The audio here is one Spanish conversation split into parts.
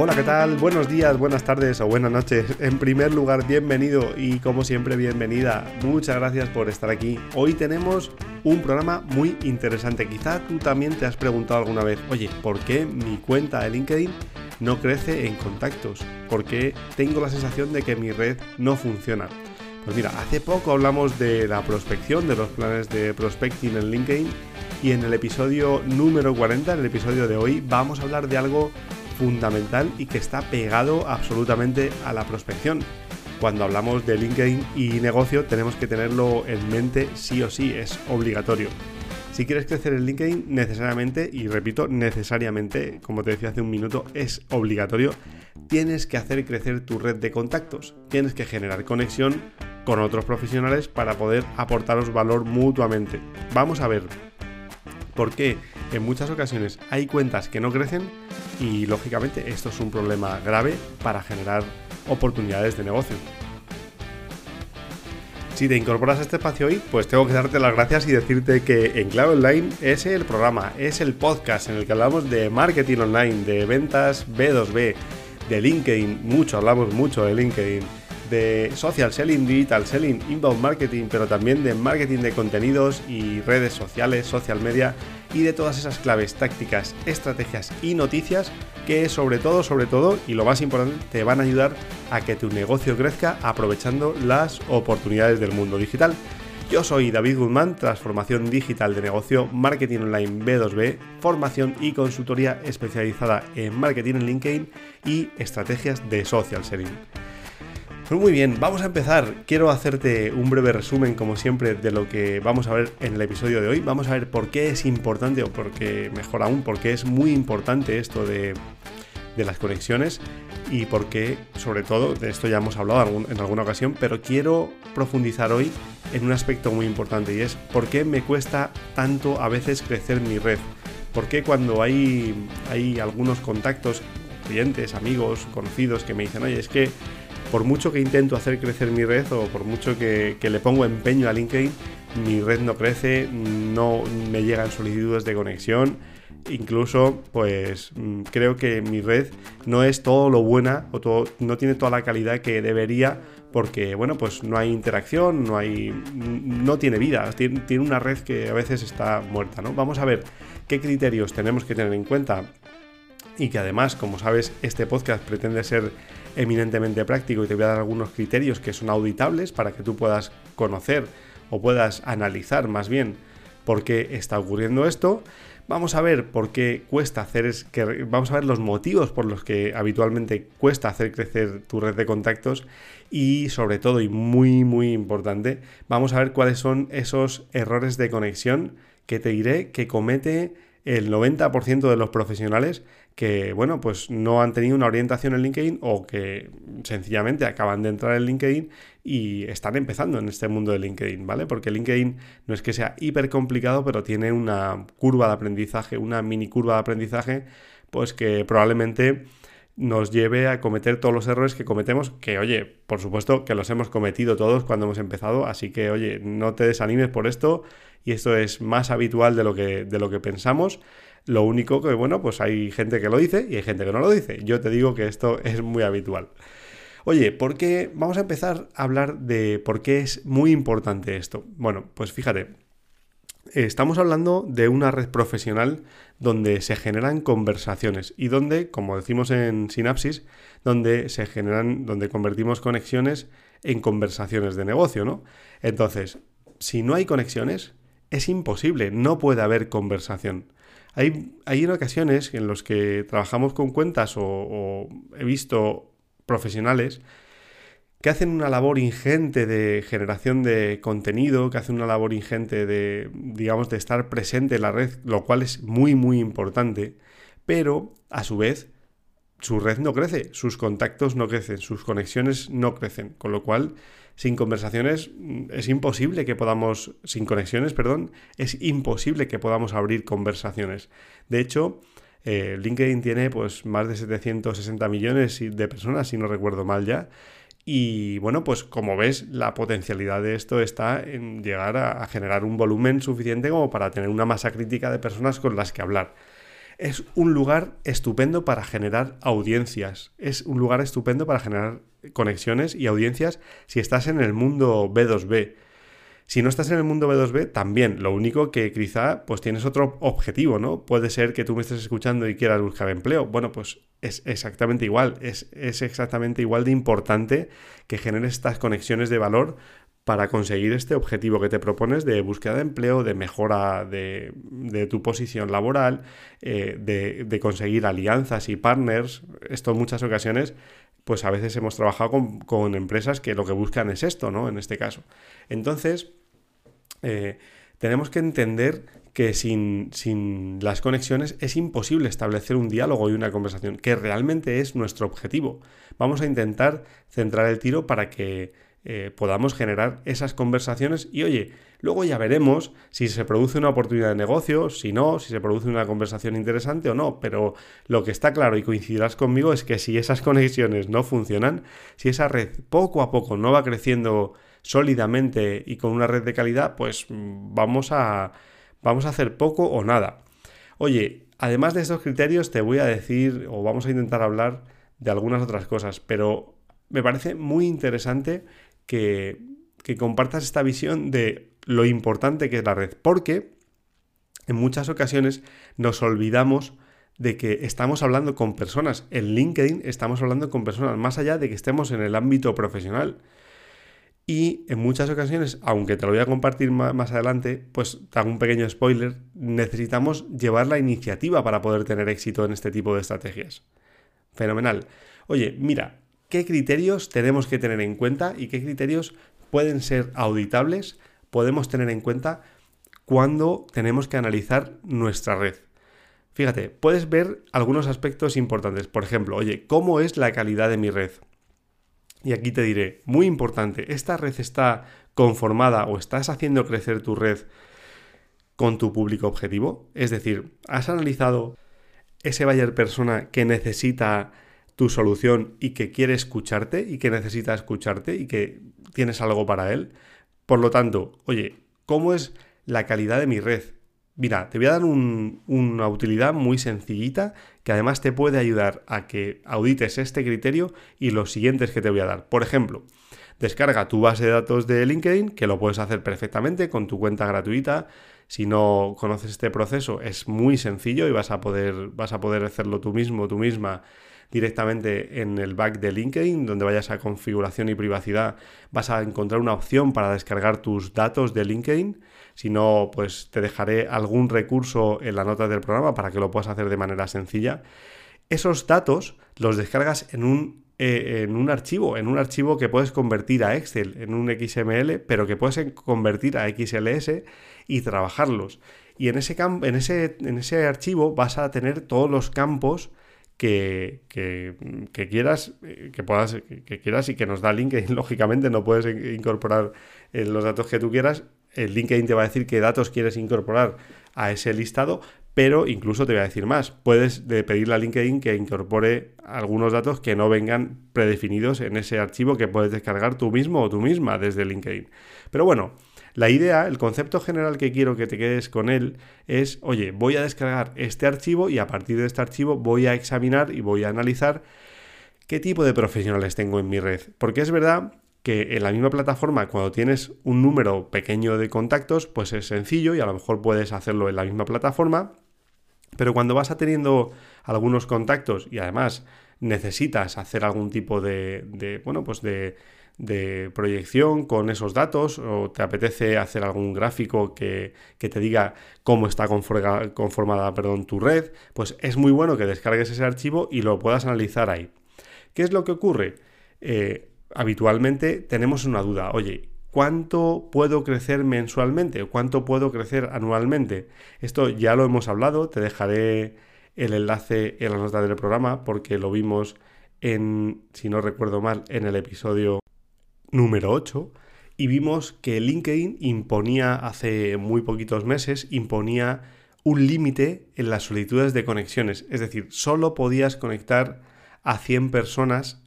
Hola, ¿qué tal? Buenos días, buenas tardes o buenas noches. En primer lugar, bienvenido y como siempre, bienvenida. Muchas gracias por estar aquí. Hoy tenemos un programa muy interesante. Quizá tú también te has preguntado alguna vez, oye, ¿por qué mi cuenta de LinkedIn no crece en contactos? ¿Por qué tengo la sensación de que mi red no funciona? Pues mira, hace poco hablamos de la prospección, de los planes de prospecting en LinkedIn y en el episodio número 40, en el episodio de hoy, vamos a hablar de algo fundamental y que está pegado absolutamente a la prospección. Cuando hablamos de LinkedIn y negocio tenemos que tenerlo en mente sí o sí, es obligatorio. Si quieres crecer en LinkedIn, necesariamente, y repito, necesariamente, como te decía hace un minuto, es obligatorio, tienes que hacer crecer tu red de contactos. Tienes que generar conexión con otros profesionales para poder aportaros valor mutuamente. Vamos a ver por qué en muchas ocasiones hay cuentas que no crecen y lógicamente esto es un problema grave para generar oportunidades de negocio. Si te incorporas a este espacio hoy, pues tengo que darte las gracias y decirte que en Clave Online es el programa, es el podcast en el que hablamos de marketing online, de ventas B2B, de LinkedIn, mucho, hablamos mucho de LinkedIn, de social selling, digital selling, inbound marketing, pero también de marketing de contenidos y redes sociales, social media y de todas esas claves, tácticas, estrategias y noticias que sobre todo, sobre todo, y lo más importante, te van a ayudar a que tu negocio crezca aprovechando las oportunidades del mundo digital. Yo soy David Guzmán, transformación digital de negocio, marketing online B2B, formación y consultoría especializada en marketing en LinkedIn y estrategias de social selling. Pues muy bien, vamos a empezar. Quiero hacerte un breve resumen, como siempre, de lo que vamos a ver en el episodio de hoy. Vamos a ver por qué es importante, o por qué, mejor aún, por qué es muy importante esto de, las conexiones y por qué, sobre todo, de esto ya hemos hablado en alguna ocasión, pero quiero profundizar hoy en un aspecto muy importante y es por qué me cuesta tanto a veces crecer mi red. ¿Por qué cuando hay, hay algunos contactos, clientes, amigos, conocidos que me dicen, oye, es que por mucho que intento hacer crecer mi red o por mucho que, le pongo empeño a LinkedIn, mi red no crece, no me llegan solicitudes de conexión. Incluso, pues mm, creo que mi red no es todo lo buena o todo, no tiene toda la calidad que debería porque, bueno, pues no hay interacción, no hay, no tiene vida, tiene, tiene una red que a veces está muerta, ¿no? Vamos a ver qué criterios tenemos que tener en cuenta y que además, como sabes, este podcast pretende ser eminentemente práctico y te voy a dar algunos criterios que son auditables para que tú puedas conocer o puedas analizar más bien por qué está ocurriendo esto. Vamos a ver por qué cuesta hacer es que vamos a ver los motivos por los que habitualmente cuesta hacer crecer tu red de contactos y sobre todo y muy muy importante, vamos a ver cuáles son esos errores de conexión que te diré que comete el 90% de los profesionales que, bueno, pues no han tenido una orientación en LinkedIn o que sencillamente acaban de entrar en LinkedIn y están empezando en este mundo de LinkedIn, ¿vale? Porque LinkedIn no es que sea hiper complicado, pero tiene una curva de aprendizaje, una mini curva de aprendizaje, pues que probablemente nos lleve a cometer todos los errores que cometemos, que oye, por supuesto que los hemos cometido todos cuando hemos empezado, así que oye, no te desanimes por esto y esto es más habitual de lo que, de lo que pensamos. Lo único que, bueno, pues hay gente que lo dice y hay gente que no lo dice. Yo te digo que esto es muy habitual. Oye, ¿por qué? Vamos a empezar a hablar de por qué es muy importante esto. Bueno, pues fíjate, estamos hablando de una red profesional donde se generan conversaciones y donde, como decimos en Sinapsis, donde se generan, donde convertimos conexiones en conversaciones de negocio, ¿no? Entonces, si no hay conexiones, es imposible, no puede haber conversación. Hay, hay ocasiones en las que trabajamos con cuentas o, he visto profesionales que hacen una labor ingente de generación de contenido, que hacen una labor ingente de, digamos, de estar presente en la red, lo cual es muy, muy importante, pero a su vez su red no crece, sus contactos no crecen, sus conexiones no crecen, con lo cual sin conversaciones mm, es imposible que podamos, sin conexiones, perdón, es imposible que podamos abrir conversaciones. De hecho, eh, LinkedIn tiene pues más de 760 millones de personas, si no recuerdo mal ya. Y bueno, pues como ves, la potencialidad de esto está en llegar a generar un volumen suficiente como para tener una masa crítica de personas con las que hablar. Es un lugar estupendo para generar audiencias. Es un lugar estupendo para generar conexiones y audiencias si estás en el mundo B2B. Si no estás en el mundo B2B, también. Lo único que quizá pues tienes otro objetivo, ¿no? Puede ser que tú me estés escuchando y quieras buscar empleo. Bueno, pues es exactamente igual. Es, es exactamente igual de importante que generes estas conexiones de valor para conseguir este objetivo que te propones de búsqueda de empleo, de mejora de, tu posición laboral, eh, de, conseguir alianzas y partners. Esto en muchas ocasiones pues a veces hemos trabajado con, empresas que lo que buscan es esto, ¿no? En este caso. Entonces, eh, tenemos que entender que sin, las conexiones es imposible establecer un diálogo y una conversación, que realmente es nuestro objetivo. Vamos a intentar centrar el tiro para que eh, podamos generar esas conversaciones y oye, luego ya veremos si se produce una oportunidad de negocio, si no, si se produce una conversación interesante o no, pero lo que está claro y coincidirás conmigo es que si esas conexiones no funcionan, si esa red poco a poco no va creciendo sólidamente y con una red de calidad, pues mm, vamos a, vamos a hacer poco o nada. Oye, además de estos criterios te voy a decir o vamos a intentar hablar de algunas otras cosas, pero me parece muy interesante que, compartas esta visión de lo importante que es la red, porque en muchas ocasiones nos olvidamos de que estamos hablando con personas. En LinkedIn estamos hablando con personas, más allá de que estemos en el ámbito profesional. Y en muchas ocasiones, aunque te lo voy a compartir más, adelante, pues te hago un pequeño spoiler, necesitamos llevar la iniciativa para poder tener éxito en este tipo de estrategias. Fenomenal. Oye, mira, qué criterios tenemos que tener en cuenta y qué criterios pueden ser auditables, podemos tener en cuenta cuando tenemos que analizar nuestra red. Fíjate, puedes ver algunos aspectos importantes. Por ejemplo, oye, ¿cómo es la calidad de mi red? Y aquí te diré, muy importante, ¿esta red está conformada o estás haciendo crecer tu red con tu público objetivo? Es decir, ¿has analizado ese buyer persona que necesita tu solución y que quiere escucharte y que necesita escucharte y que tienes algo para él. Por lo tanto, oye, ¿cómo es la calidad de mi red? Mira, te voy a dar una utilidad muy sencillita que además te puede ayudar a que audites este criterio y los siguientes que te voy a dar. Por ejemplo, descarga tu base de datos de LinkedIn, que lo puedes hacer perfectamente con tu cuenta gratuita. Si no conoces este proceso, es muy sencillo y vas a poder, vas a poder hacerlo tú mismo, tú misma directamente en el back de LinkedIn, donde vayas a configuración y privacidad, vas a encontrar una opción para descargar tus datos de LinkedIn. Si no, pues te dejaré algún recurso en la nota del programa para que lo puedas hacer de manera sencilla. Esos datos los descargas en un, eh, en un archivo, en un archivo que puedes convertir a Excel, en un XML, pero que puedes convertir a XLS y trabajarlos. Y en ese, en ese, en ese archivo vas a tener todos los campos que, quieras, eh, que puedas, que quieras y que nos da LinkedIn. Lógicamente no puedes incorporar eh, los datos que tú quieras. El LinkedIn te va a decir qué datos quieres incorporar a ese listado, pero incluso te voy a decir más. Puedes pedirle a LinkedIn que incorpore algunos datos que no vengan predefinidos en ese archivo que puedes descargar tú mismo o tú misma desde LinkedIn. Pero bueno, la idea, el concepto general que quiero que te quedes con él es, oye, voy a descargar este archivo y a partir de este archivo voy a examinar y voy a analizar qué tipo de profesionales tengo en mi red. Porque es verdad que en la misma plataforma, cuando tienes un número pequeño de contactos, pues es sencillo y a lo mejor puedes hacerlo en la misma plataforma. Pero cuando vas a teniendo algunos contactos y además necesitas hacer algún tipo de, bueno, pues de de proyección con esos datos o te apetece hacer algún gráfico que, te diga cómo está conformada, perdón, tu red, pues es muy bueno que descargues ese archivo y lo puedas analizar ahí. ¿Qué es lo que ocurre? Eh, habitualmente tenemos una duda, oye, ¿cuánto puedo crecer mensualmente? ¿Cuánto puedo crecer anualmente? Esto ya lo hemos hablado, te dejaré el enlace en la nota del programa porque lo vimos en, si no recuerdo mal, en el episodio número 8 y vimos que LinkedIn imponía hace muy poquitos meses, imponía un límite en las solicitudes de conexiones, es decir, solo podías conectar a 100 personas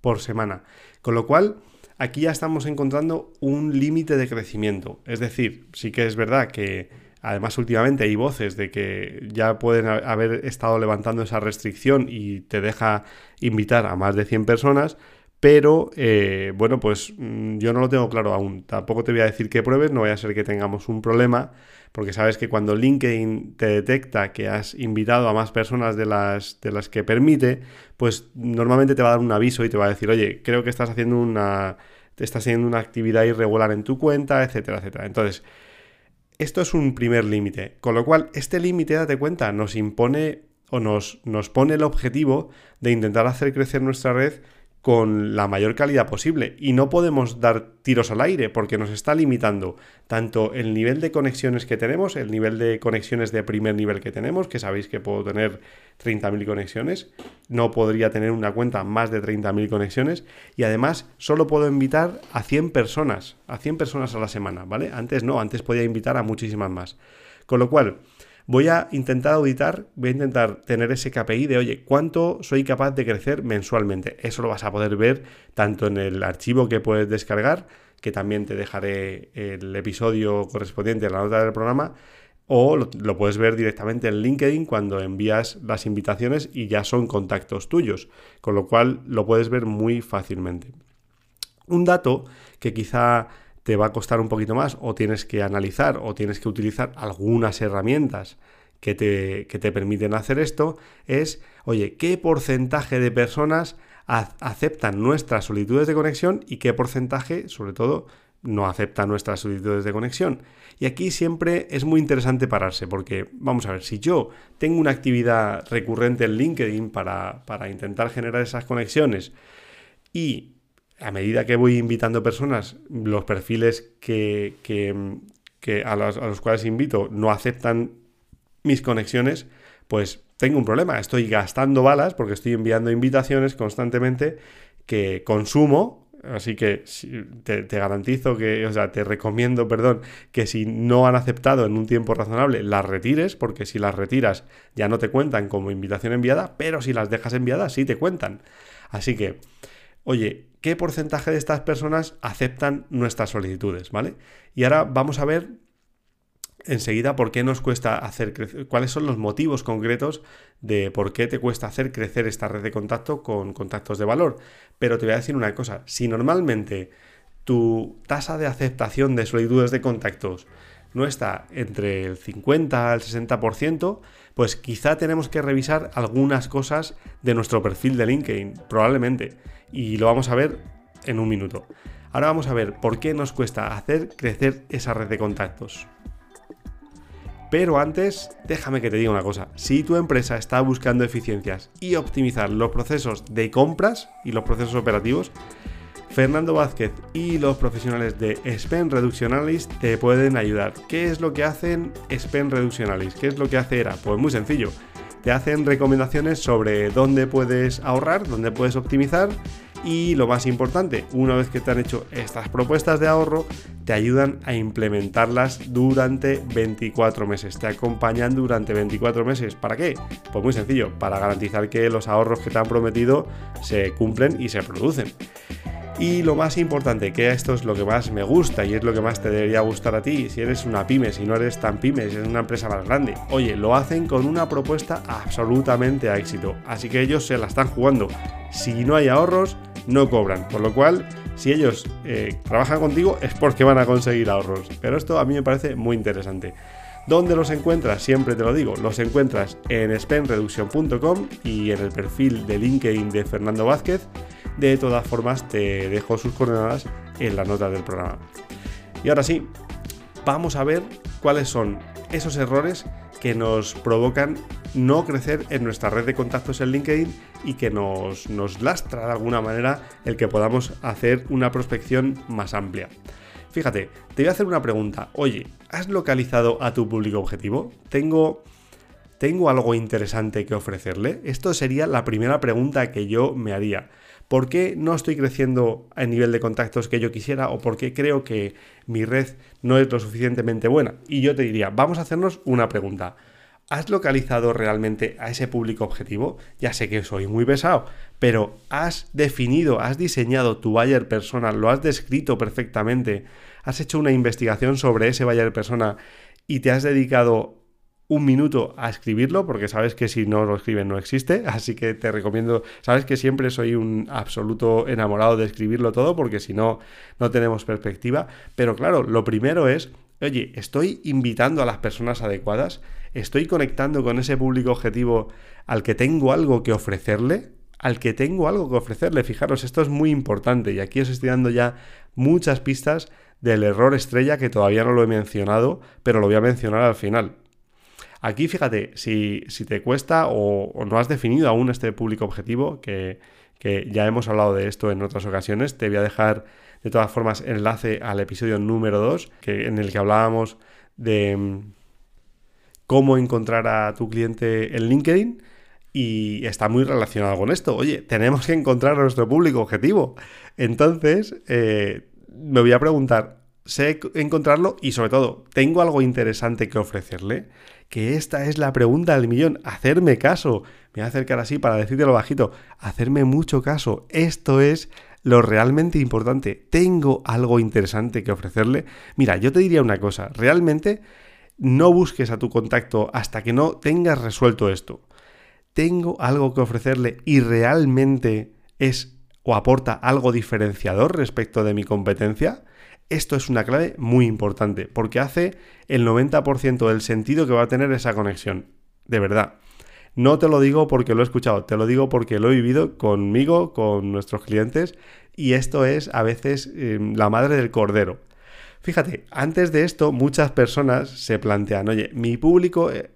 por semana, con lo cual aquí ya estamos encontrando un límite de crecimiento, es decir, sí que es verdad que Además, últimamente hay voces de que ya pueden haber estado levantando esa restricción y te deja invitar a más de 100 personas. Pero eh, bueno, pues mm, yo no lo tengo claro aún. Tampoco te voy a decir que pruebes, no vaya a ser que tengamos un problema, porque sabes que cuando LinkedIn te detecta que has invitado a más personas de las, de las que permite, pues normalmente te va a dar un aviso y te va a decir, oye, creo que estás haciendo una, estás haciendo una actividad irregular en tu cuenta, etcétera, etcétera. Entonces, esto es un primer límite, con lo cual este límite, date cuenta, nos impone o nos, nos pone el objetivo de intentar hacer crecer nuestra red con la mayor calidad posible y no podemos dar tiros al aire porque nos está limitando tanto el nivel de conexiones que tenemos, el nivel de conexiones de primer nivel que tenemos, que sabéis que puedo tener 30.000 conexiones, no podría tener una cuenta más de 30.000 conexiones y además solo puedo invitar a 100 personas, a 100 personas a la semana, ¿vale? Antes no, antes podía invitar a muchísimas más. Con lo cual, voy a intentar auditar, voy a intentar tener ese KPI de, oye, ¿cuánto soy capaz de crecer mensualmente? Eso lo vas a poder ver tanto en el archivo que puedes descargar, que también te dejaré el episodio correspondiente en la nota del programa, o lo, lo, puedes ver directamente en LinkedIn cuando envías las invitaciones y ya son contactos tuyos, con lo cual lo puedes ver muy fácilmente. Un dato que quizá te va a costar un poquito más o tienes que analizar o tienes que utilizar algunas herramientas que te, que te permiten hacer esto es, oye, ¿qué porcentaje de personas aceptan nuestras solicitudes de conexión y qué porcentaje, sobre todo, no acepta nuestras solicitudes de conexión. Y aquí siempre es muy interesante pararse, porque vamos a ver, si yo tengo una actividad recurrente en LinkedIn para, para intentar generar esas conexiones y a medida que voy invitando personas, los perfiles que, a, los, cuales invito no aceptan mis conexiones, pues tengo un problema. Estoy gastando balas porque estoy enviando invitaciones constantemente que consumo. Así que te, te, garantizo que, o sea, te recomiendo, perdón, que si no han aceptado en un tiempo razonable, las retires, porque si las retiras ya no te cuentan como invitación enviada, pero si las dejas enviadas sí te cuentan. Así que, oye, qué porcentaje de estas personas aceptan nuestras solicitudes, ¿vale? Y ahora vamos a ver enseguida por qué nos cuesta hacer crecer, cuáles son los motivos concretos de por qué te cuesta hacer crecer esta red de contacto con contactos de valor. Pero te voy a decir una cosa, si normalmente tu tasa de aceptación de solicitudes de contactos no está entre el 50 al 60%, pues quizá tenemos que revisar algunas cosas de nuestro perfil de LinkedIn, probablemente y lo vamos a ver en un minuto. Ahora vamos a ver por qué nos cuesta hacer crecer esa red de contactos. Pero antes, déjame que te diga una cosa. Si tu empresa está buscando eficiencias y optimizar los procesos de compras y los procesos operativos, Fernando Vázquez y los profesionales de Spend Reduction te pueden ayudar. ¿Qué es lo que hacen Spend Reduction Analyst? ¿Qué es lo que hace ERA? Pues muy sencillo te hacen recomendaciones sobre dónde puedes ahorrar, dónde puedes optimizar y lo más importante, una vez que te han hecho estas propuestas de ahorro, te ayudan a implementarlas durante 24 meses. Te acompañan durante 24 meses. ¿Para qué? Pues muy sencillo, para garantizar que los ahorros que te han prometido se cumplen y se producen. Y lo más importante, que esto es lo que más me gusta y es lo que más te debería gustar a ti, si eres una pyme, si no eres tan pyme, si eres una empresa más grande. Oye, lo hacen con una propuesta absolutamente a éxito, así que ellos se la están jugando. Si no hay ahorros, no cobran, por lo cual, si ellos eh, trabajan contigo es porque van a conseguir ahorros. Pero esto a mí me parece muy interesante. ¿Dónde los encuentras? Siempre te lo digo, los encuentras en spendreduction.com y en el perfil de LinkedIn de Fernando Vázquez de todas formas, te dejo sus coordenadas en la nota del programa. Y ahora sí, vamos a ver cuáles son esos errores que nos provocan no crecer en nuestra red de contactos en LinkedIn y que nos, nos lastra de alguna manera el que podamos hacer una prospección más amplia. Fíjate, te voy a hacer una pregunta. Oye, ¿has localizado a tu público objetivo? Tengo, tengo algo interesante que ofrecerle. Esto sería la primera pregunta que yo me haría. ¿Por qué no estoy creciendo a nivel de contactos que yo quisiera o por qué creo que mi red no es lo suficientemente buena? Y yo te diría, vamos a hacernos una pregunta. ¿Has localizado realmente a ese público objetivo? Ya sé que soy muy pesado, pero ¿has definido, has diseñado tu buyer persona, lo has descrito perfectamente, has hecho una investigación sobre ese buyer persona y te has dedicado un minuto a escribirlo, porque sabes que si no lo escriben no existe, así que te recomiendo, sabes que siempre soy un absoluto enamorado de escribirlo todo, porque si no, no tenemos perspectiva, pero claro, lo primero es, oye, estoy invitando a las personas adecuadas, estoy conectando con ese público objetivo al que tengo algo que ofrecerle, al que tengo algo que ofrecerle, fijaros, esto es muy importante y aquí os estoy dando ya muchas pistas del error estrella que todavía no lo he mencionado, pero lo voy a mencionar al final. Aquí fíjate, si, te cuesta o, no has definido aún este público objetivo, que, ya hemos hablado de esto en otras ocasiones, te voy a dejar de todas formas enlace al episodio número 2, que, en el que hablábamos de mm, cómo encontrar a tu cliente en LinkedIn. Y está muy relacionado con esto. Oye, tenemos que encontrar a nuestro público objetivo. Entonces, eh, me voy a preguntar, ¿sé encontrarlo? Y sobre todo, ¿tengo algo interesante que ofrecerle? que esta es la pregunta del millón. Hacerme caso. Me voy a acercar así para decírtelo bajito. Hacerme mucho caso. Esto es lo realmente importante. Tengo algo interesante que ofrecerle. Mira, yo te diría una cosa. Realmente no busques a tu contacto hasta que no tengas resuelto esto. Tengo algo que ofrecerle y realmente es o aporta algo diferenciador respecto de mi competencia. Esto es una clave muy importante porque hace el 90% del sentido que va a tener esa conexión. De verdad. No te lo digo porque lo he escuchado, te lo digo porque lo he vivido conmigo, con nuestros clientes y esto es a veces em, la madre del cordero. Fíjate, antes de esto muchas personas se plantean, oye, mi público eh,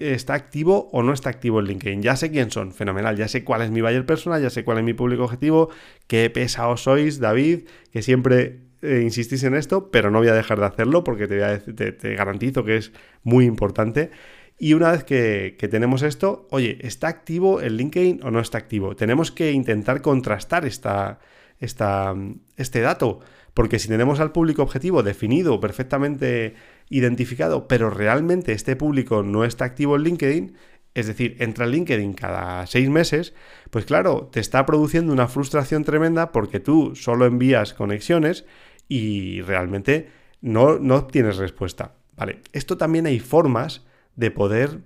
está activo o no está activo en LinkedIn. Ya sé quién son, fenomenal, ya sé cuál es mi buyer persona, ya sé cuál es mi público objetivo, qué pesados sois, David, que siempre eh, insistís en esto, pero no voy a dejar de hacerlo porque te, te, garantizo que es muy importante. Y una vez que, tenemos esto, oye, ¿está activo el LinkedIn o no está activo? Tenemos que intentar contrastar esta, esta, este dato, porque si tenemos al público objetivo definido, perfectamente identificado, pero realmente este público no está activo en LinkedIn, es decir, entra en LinkedIn cada seis meses, pues claro, te está produciendo una frustración tremenda porque tú solo envías conexiones y realmente no, no obtienes respuesta. Vale, esto también hay formas de poder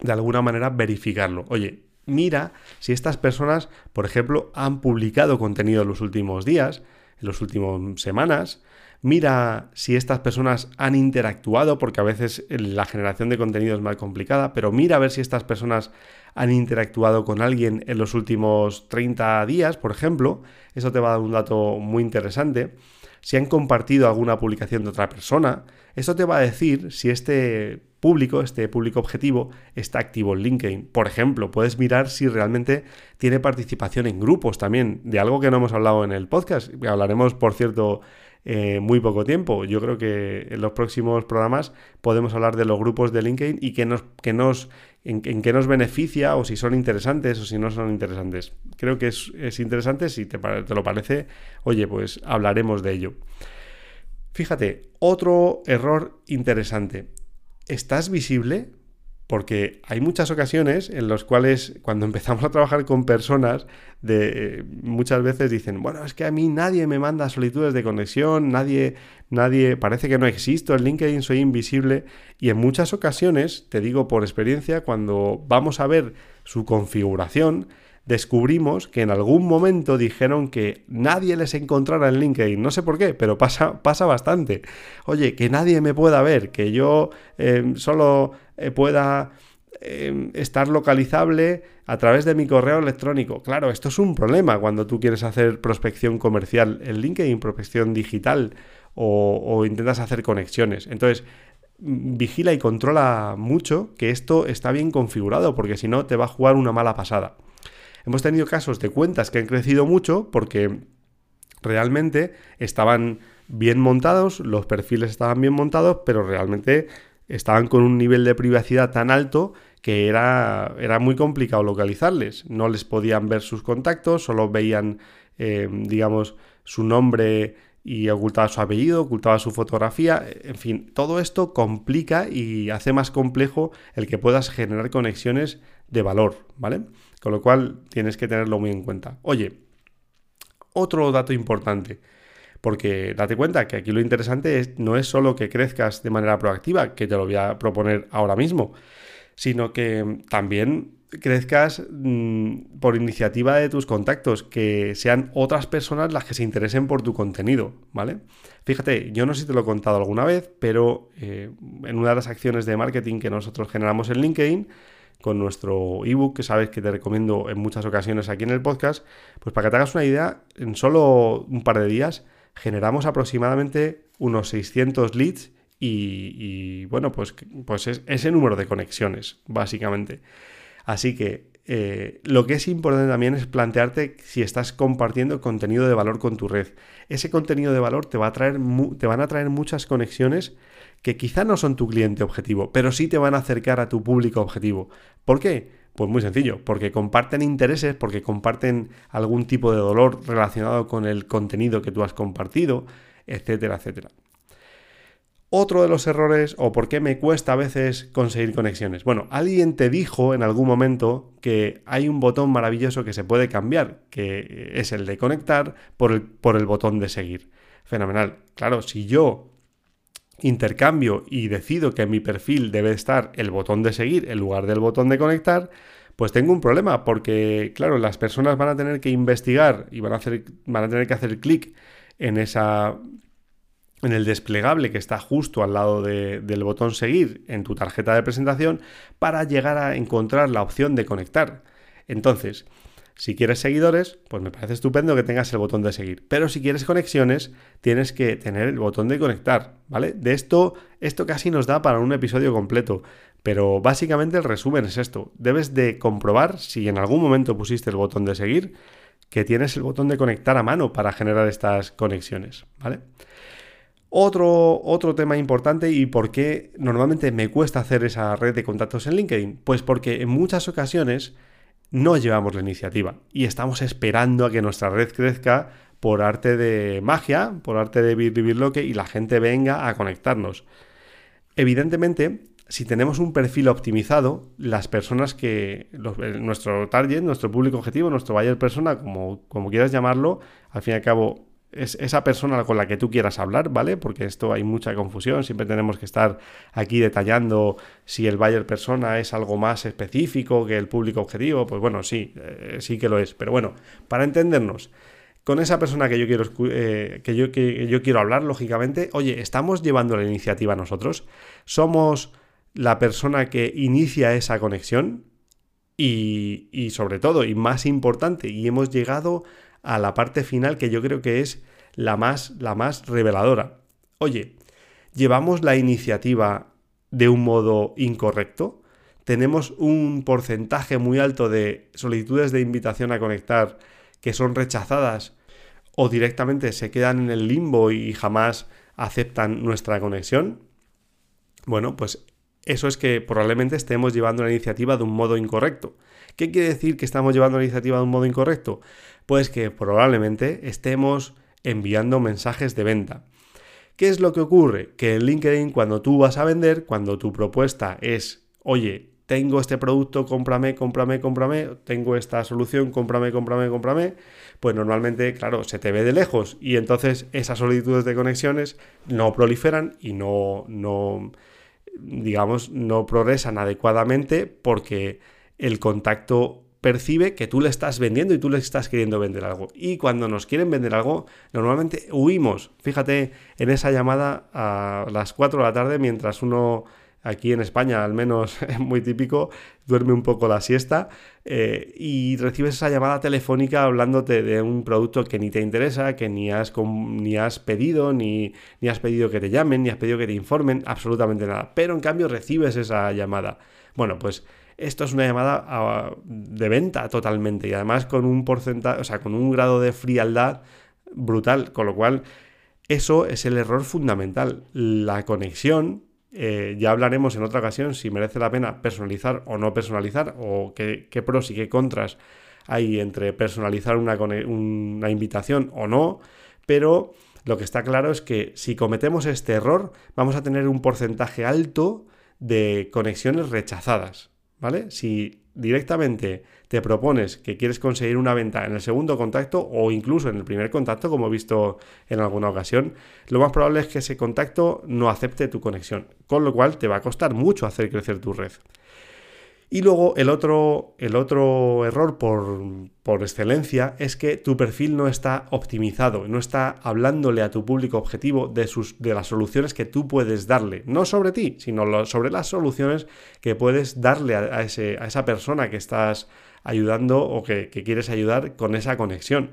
de alguna manera verificarlo. Oye, mira si estas personas, por ejemplo, han publicado contenido en los últimos días, en las últimas semanas. Mira si estas personas han interactuado, porque a veces la generación de contenido es más complicada, pero mira a ver si estas personas han interactuado con alguien en los últimos 30 días, por ejemplo. Eso te va a dar un dato muy interesante si han compartido alguna publicación de otra persona. Esto te va a decir si este público, este público objetivo, está activo en LinkedIn. Por ejemplo, puedes mirar si realmente tiene participación en grupos también, de algo que no hemos hablado en el podcast. Hablaremos, por cierto, eh, muy poco tiempo. Yo creo que en los próximos programas podemos hablar de los grupos de LinkedIn y que nos, que nos, en, qué nos beneficia o si son interesantes o si no son interesantes. Creo que es, interesante, si te, te lo parece, oye, pues hablaremos de ello. Fíjate, otro error interesante. ¿Estás visible? Porque hay muchas ocasiones en las cuales cuando empezamos a trabajar con personas, de, muchas veces dicen, bueno, es que a mí nadie me manda solicitudes de conexión, nadie, nadie, parece que no existo, en LinkedIn soy invisible. Y en muchas ocasiones, te digo por experiencia, cuando vamos a ver su configuración, descubrimos que en algún momento dijeron que nadie les encontrara en LinkedIn. No sé por qué, pero pasa, pasa bastante. Oye, que nadie me pueda ver, que yo em, solo eh, pueda em, estar localizable a través de mi correo electrónico. Claro, esto es un problema cuando tú quieres hacer prospección comercial en LinkedIn, prospección digital o, o intentas hacer conexiones. Entonces, vigila y controla mucho que esto está bien configurado, porque si no te va a jugar una mala pasada. Hemos tenido casos de cuentas que han crecido mucho porque realmente estaban bien montados, los perfiles estaban bien montados, pero realmente estaban con un nivel de privacidad tan alto que era, era muy complicado localizarles. No les podían ver sus contactos, solo veían, eh, digamos, su nombre y ocultaba su apellido, ocultaba su fotografía, en fin, todo esto complica y hace más complejo el que puedas generar conexiones de valor, ¿vale? Con lo cual tienes que tenerlo muy en cuenta. Oye, otro dato importante. Porque date cuenta que aquí lo interesante es, no es solo que crezcas de manera proactiva, que te lo voy a proponer ahora mismo, sino que también crezcas mm, por iniciativa de tus contactos, que sean otras personas las que se interesen por tu contenido, ¿vale? Fíjate, yo no sé si te lo he contado alguna vez, pero eh, en una de las acciones de marketing que nosotros generamos en LinkedIn, con nuestro ebook, que sabes que te recomiendo en muchas ocasiones aquí en el podcast, pues para que te hagas una idea, en solo un par de días generamos aproximadamente unos 600 leads y, bueno, pues, pues es ese número de conexiones, básicamente. Así que eh, lo que es importante también es plantearte si estás compartiendo contenido de valor con tu red. Ese contenido de valor te, va a traer te van a traer muchas conexiones que quizá no son tu cliente objetivo, pero sí te van a acercar a tu público objetivo. ¿Por qué? Pues muy sencillo, porque comparten intereses, porque comparten algún tipo de dolor relacionado con el contenido que tú has compartido, etcétera, etcétera. Otro de los errores o por qué me cuesta a veces conseguir conexiones. Bueno, alguien te dijo en algún momento que hay un botón maravilloso que se puede cambiar, que es el de conectar por el, por el botón de seguir. Fenomenal. Claro, si yo intercambio y decido que en mi perfil debe estar el botón de seguir en lugar del botón de conectar, pues tengo un problema porque, claro, las personas van a tener que investigar y van a, hacer, van a tener que hacer clic en esa en el desplegable que está justo al lado del botón seguir en tu tarjeta de presentación para llegar a encontrar la opción de conectar. Entonces, si quieres seguidores, pues me parece estupendo que tengas el botón de seguir. Pero si quieres conexiones, tienes que tener el botón de conectar, ¿vale? De esto, esto casi nos da para un episodio completo. Pero básicamente el resumen es esto. Debes de comprobar si en algún momento pusiste el botón de seguir, que tienes el botón de conectar a mano para generar estas conexiones, ¿vale? Otro, otro, tema importante y por qué normalmente me cuesta hacer esa red de contactos en LinkedIn. Pues porque en muchas ocasiones no llevamos la iniciativa y estamos esperando a que nuestra red crezca por arte de magia, por arte de vivir lo que y la gente venga a conectarnos. Evidentemente, si tenemos un perfil optimizado, las personas que, nuestro target, nuestro público objetivo, nuestro buyer persona, como, como quieras llamarlo, al fin y al cabo es esa persona con la que tú quieras hablar, ¿vale? Porque esto hay mucha confusión, siempre tenemos que estar aquí detallando si el buyer persona es algo más específico que el público objetivo, pues bueno, sí, eh, sí que lo es, pero bueno, para entendernos, con esa persona que yo quiero eh, que, yo, que yo quiero hablar, lógicamente, oye, ¿estamos llevando la iniciativa nosotros? ¿Somos la persona que inicia esa conexión? Y, y sobre todo, y más importante, y hemos llegado a la parte final que yo creo que es la más, la más reveladora. Oye, ¿llevamos la iniciativa de un modo incorrecto? ¿Tenemos un porcentaje muy alto de solicitudes de invitación a conectar que son rechazadas o directamente se quedan en el limbo y jamás aceptan nuestra conexión? Bueno, pues eso es que probablemente estemos llevando la iniciativa de un modo incorrecto. ¿Qué quiere decir que estamos llevando la iniciativa de un modo incorrecto? Pues que probablemente estemos enviando mensajes de venta. ¿Qué es lo que ocurre? Que en LinkedIn cuando tú vas a vender, cuando tu propuesta es, oye, tengo este producto, cómprame, cómprame, cómprame, tengo esta solución, cómprame, cómprame, cómprame, pues normalmente, claro, se te ve de lejos y entonces esas solicitudes de conexiones no proliferan y no, no digamos, no progresan adecuadamente porque el contacto percibe que tú le estás vendiendo y tú le estás queriendo vender algo. Y cuando nos quieren vender algo, normalmente huimos. Fíjate en esa llamada a las 4 de la tarde, mientras uno aquí en España, al menos es muy típico, duerme un poco la siesta eh, y recibes esa llamada telefónica hablándote de un producto que ni te interesa, que ni has, ni has pedido, ni, ni has pedido que te llamen, ni has pedido que te informen, absolutamente nada. Pero en cambio recibes esa llamada. Bueno, pues esto es una llamada ah, de venta totalmente y además con un porcentaje, o sea, con un grado de frialdad brutal, con lo cual eso es el error fundamental. La conexión, eh, ya hablaremos en otra ocasión si merece la pena personalizar o no personalizar, o qué, pros y qué contras hay entre personalizar una, una invitación o no, pero lo que está claro es que si cometemos este error, vamos a tener un porcentaje alto de conexiones rechazadas. ¿vale? Si directamente te propones que quieres conseguir una venta en el segundo contacto o incluso en el primer contacto, como he visto en alguna ocasión, lo más probable es que ese contacto no acepte tu conexión, con lo cual te va a costar mucho hacer crecer tu red. Y luego el otro, el otro error por, excelencia es que tu perfil no está optimizado, no está hablándole a tu público objetivo de, sus, de las soluciones que tú puedes darle, no sobre ti, sino sobre las soluciones que puedes darle a, ese, a esa persona que estás ayudando o que, quieres ayudar con esa conexión.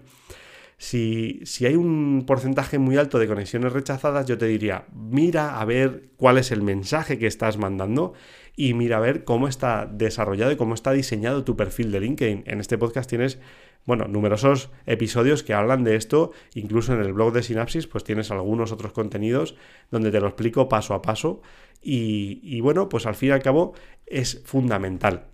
Si, si, hay un porcentaje muy alto de conexiones rechazadas, yo te diría, mira a ver cuál es el mensaje que estás mandando y mira a ver cómo está desarrollado y cómo está diseñado tu perfil de LinkedIn. En este podcast tienes, bueno, numerosos episodios que hablan de esto, incluso en el blog de Synapsis, pues tienes algunos otros contenidos donde te lo explico paso a paso y, y bueno, pues al fin y al cabo es fundamental.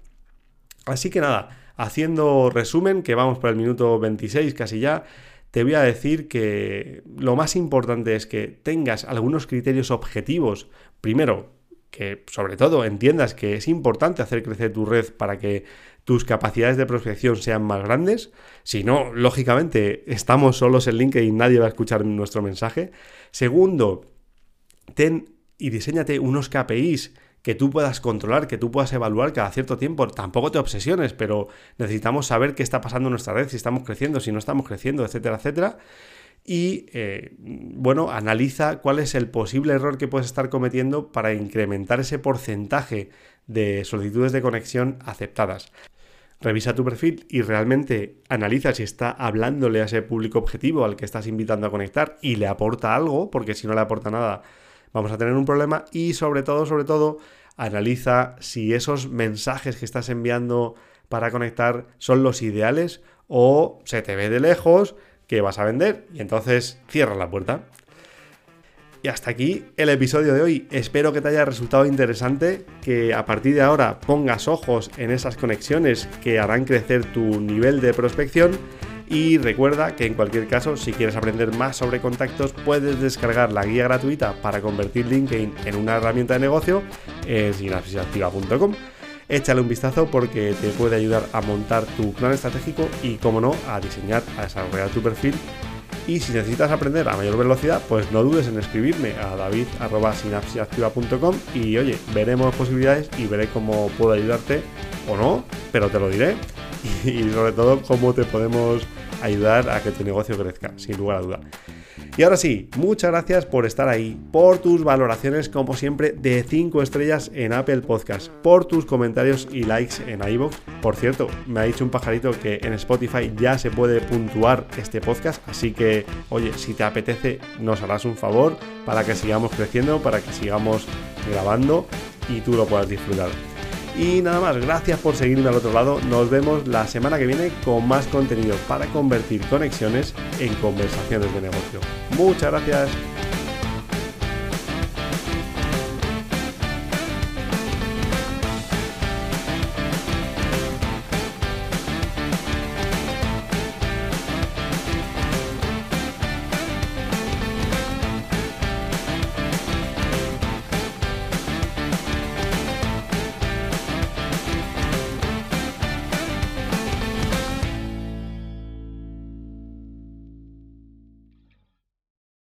Así que nada, haciendo resumen, que vamos por el minuto 26 casi ya, te voy a decir que lo más importante es que tengas algunos criterios objetivos. Primero, que sobre todo entiendas que es importante hacer crecer tu red para que tus capacidades de prospección sean más grandes. Si no, lógicamente estamos solos en LinkedIn y nadie va a escuchar nuestro mensaje. Segundo, ten y diseñate unos KPIs que tú puedas controlar, que tú puedas evaluar cada cierto tiempo. Tampoco te obsesiones, pero necesitamos saber qué está pasando en nuestra red, si estamos creciendo, si no estamos creciendo, etcétera, etcétera y eh, bueno, analiza cuál es el posible error que puedes estar cometiendo para incrementar ese porcentaje de solicitudes de conexión aceptadas. Revisa tu perfil y realmente analiza si está hablándole a ese público objetivo al que estás invitando a conectar y le aporta algo, porque si no le aporta nada vamos a tener un problema y sobre todo, sobre todo, analiza si esos mensajes que estás enviando para conectar son los ideales o se te ve de lejos, que vas a vender y entonces cierra la puerta. Y hasta aquí el episodio de hoy. Espero que te haya resultado interesante, que a partir de ahora pongas ojos en esas conexiones que harán crecer tu nivel de prospección. Y recuerda que en cualquier caso, si quieres aprender más sobre contactos, puedes descargar la guía gratuita para convertir LinkedIn en una herramienta de negocio en sinapsisactiva.com échale un vistazo porque te puede ayudar a montar tu plan estratégico y, como no, a diseñar, a desarrollar tu perfil. Y si necesitas aprender a mayor velocidad, pues no dudes en escribirme a david.sinapsiactiva.com y oye, veremos posibilidades y veré cómo puedo ayudarte o no, pero te lo diré. Y sobre todo cómo te podemos ayudar a que tu negocio crezca, sin lugar a duda. Y ahora sí, muchas gracias por estar ahí, por tus valoraciones como siempre de 5 estrellas en Apple Podcast, por tus comentarios y likes en iVoox. Por cierto, me ha dicho un pajarito que en Spotify ya se puede puntuar este podcast, así que oye, si te apetece nos harás un favor para que sigamos creciendo, para que sigamos grabando y tú lo puedas disfrutar. Y nada más, gracias por seguirme al otro lado. Nos vemos la semana que viene con más contenido para convertir conexiones en conversaciones de negocio. Muchas gracias.